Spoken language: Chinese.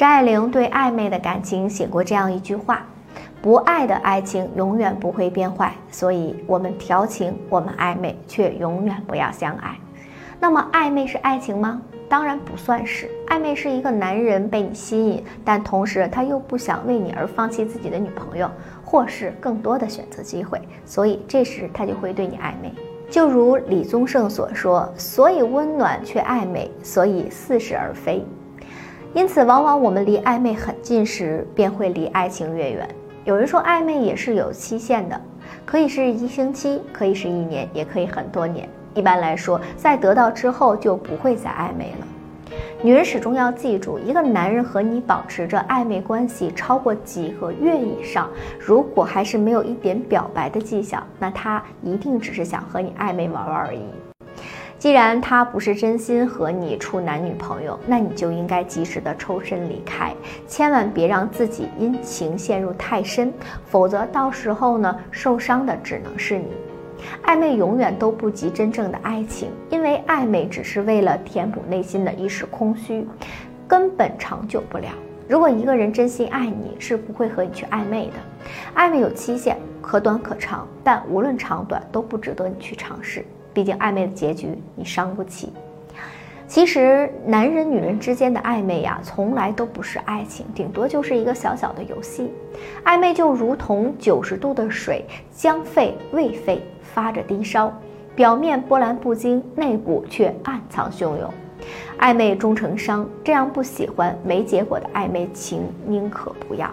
张爱玲对暧昧的感情写过这样一句话：“不爱的爱情永远不会变坏，所以我们调情，我们暧昧，却永远不要相爱。”那么，暧昧是爱情吗？当然不算是。暧昧是一个男人被你吸引，但同时他又不想为你而放弃自己的女朋友，或是更多的选择机会，所以这时他就会对你暧昧。就如李宗盛所说：“所以温暖却暧昧，所以似是而非。”因此，往往我们离暧昧很近时，便会离爱情越远。有人说，暧昧也是有期限的，可以是一星期，可以是一年，也可以很多年。一般来说，在得到之后就不会再暧昧了。女人始终要记住，一个男人和你保持着暧昧关系超过几个月以上，如果还是没有一点表白的迹象，那他一定只是想和你暧昧玩玩而已。既然他不是真心和你处男女朋友，那你就应该及时的抽身离开，千万别让自己因情陷入太深，否则到时候呢，受伤的只能是你。暧昧永远都不及真正的爱情，因为暧昧只是为了填补内心的一时空虚，根本长久不了。如果一个人真心爱你，是不会和你去暧昧的。暧昧有期限，可短可长，但无论长短都不值得你去尝试。毕竟暧昧的结局你伤不起。其实男人女人之间的暧昧呀，从来都不是爱情，顶多就是一个小小的游戏。暧昧就如同九十度的水，将沸未沸，发着低烧，表面波澜不惊，内部却暗藏汹涌。暧昧终成伤，这样不喜欢没结果的暧昧情，宁可不要。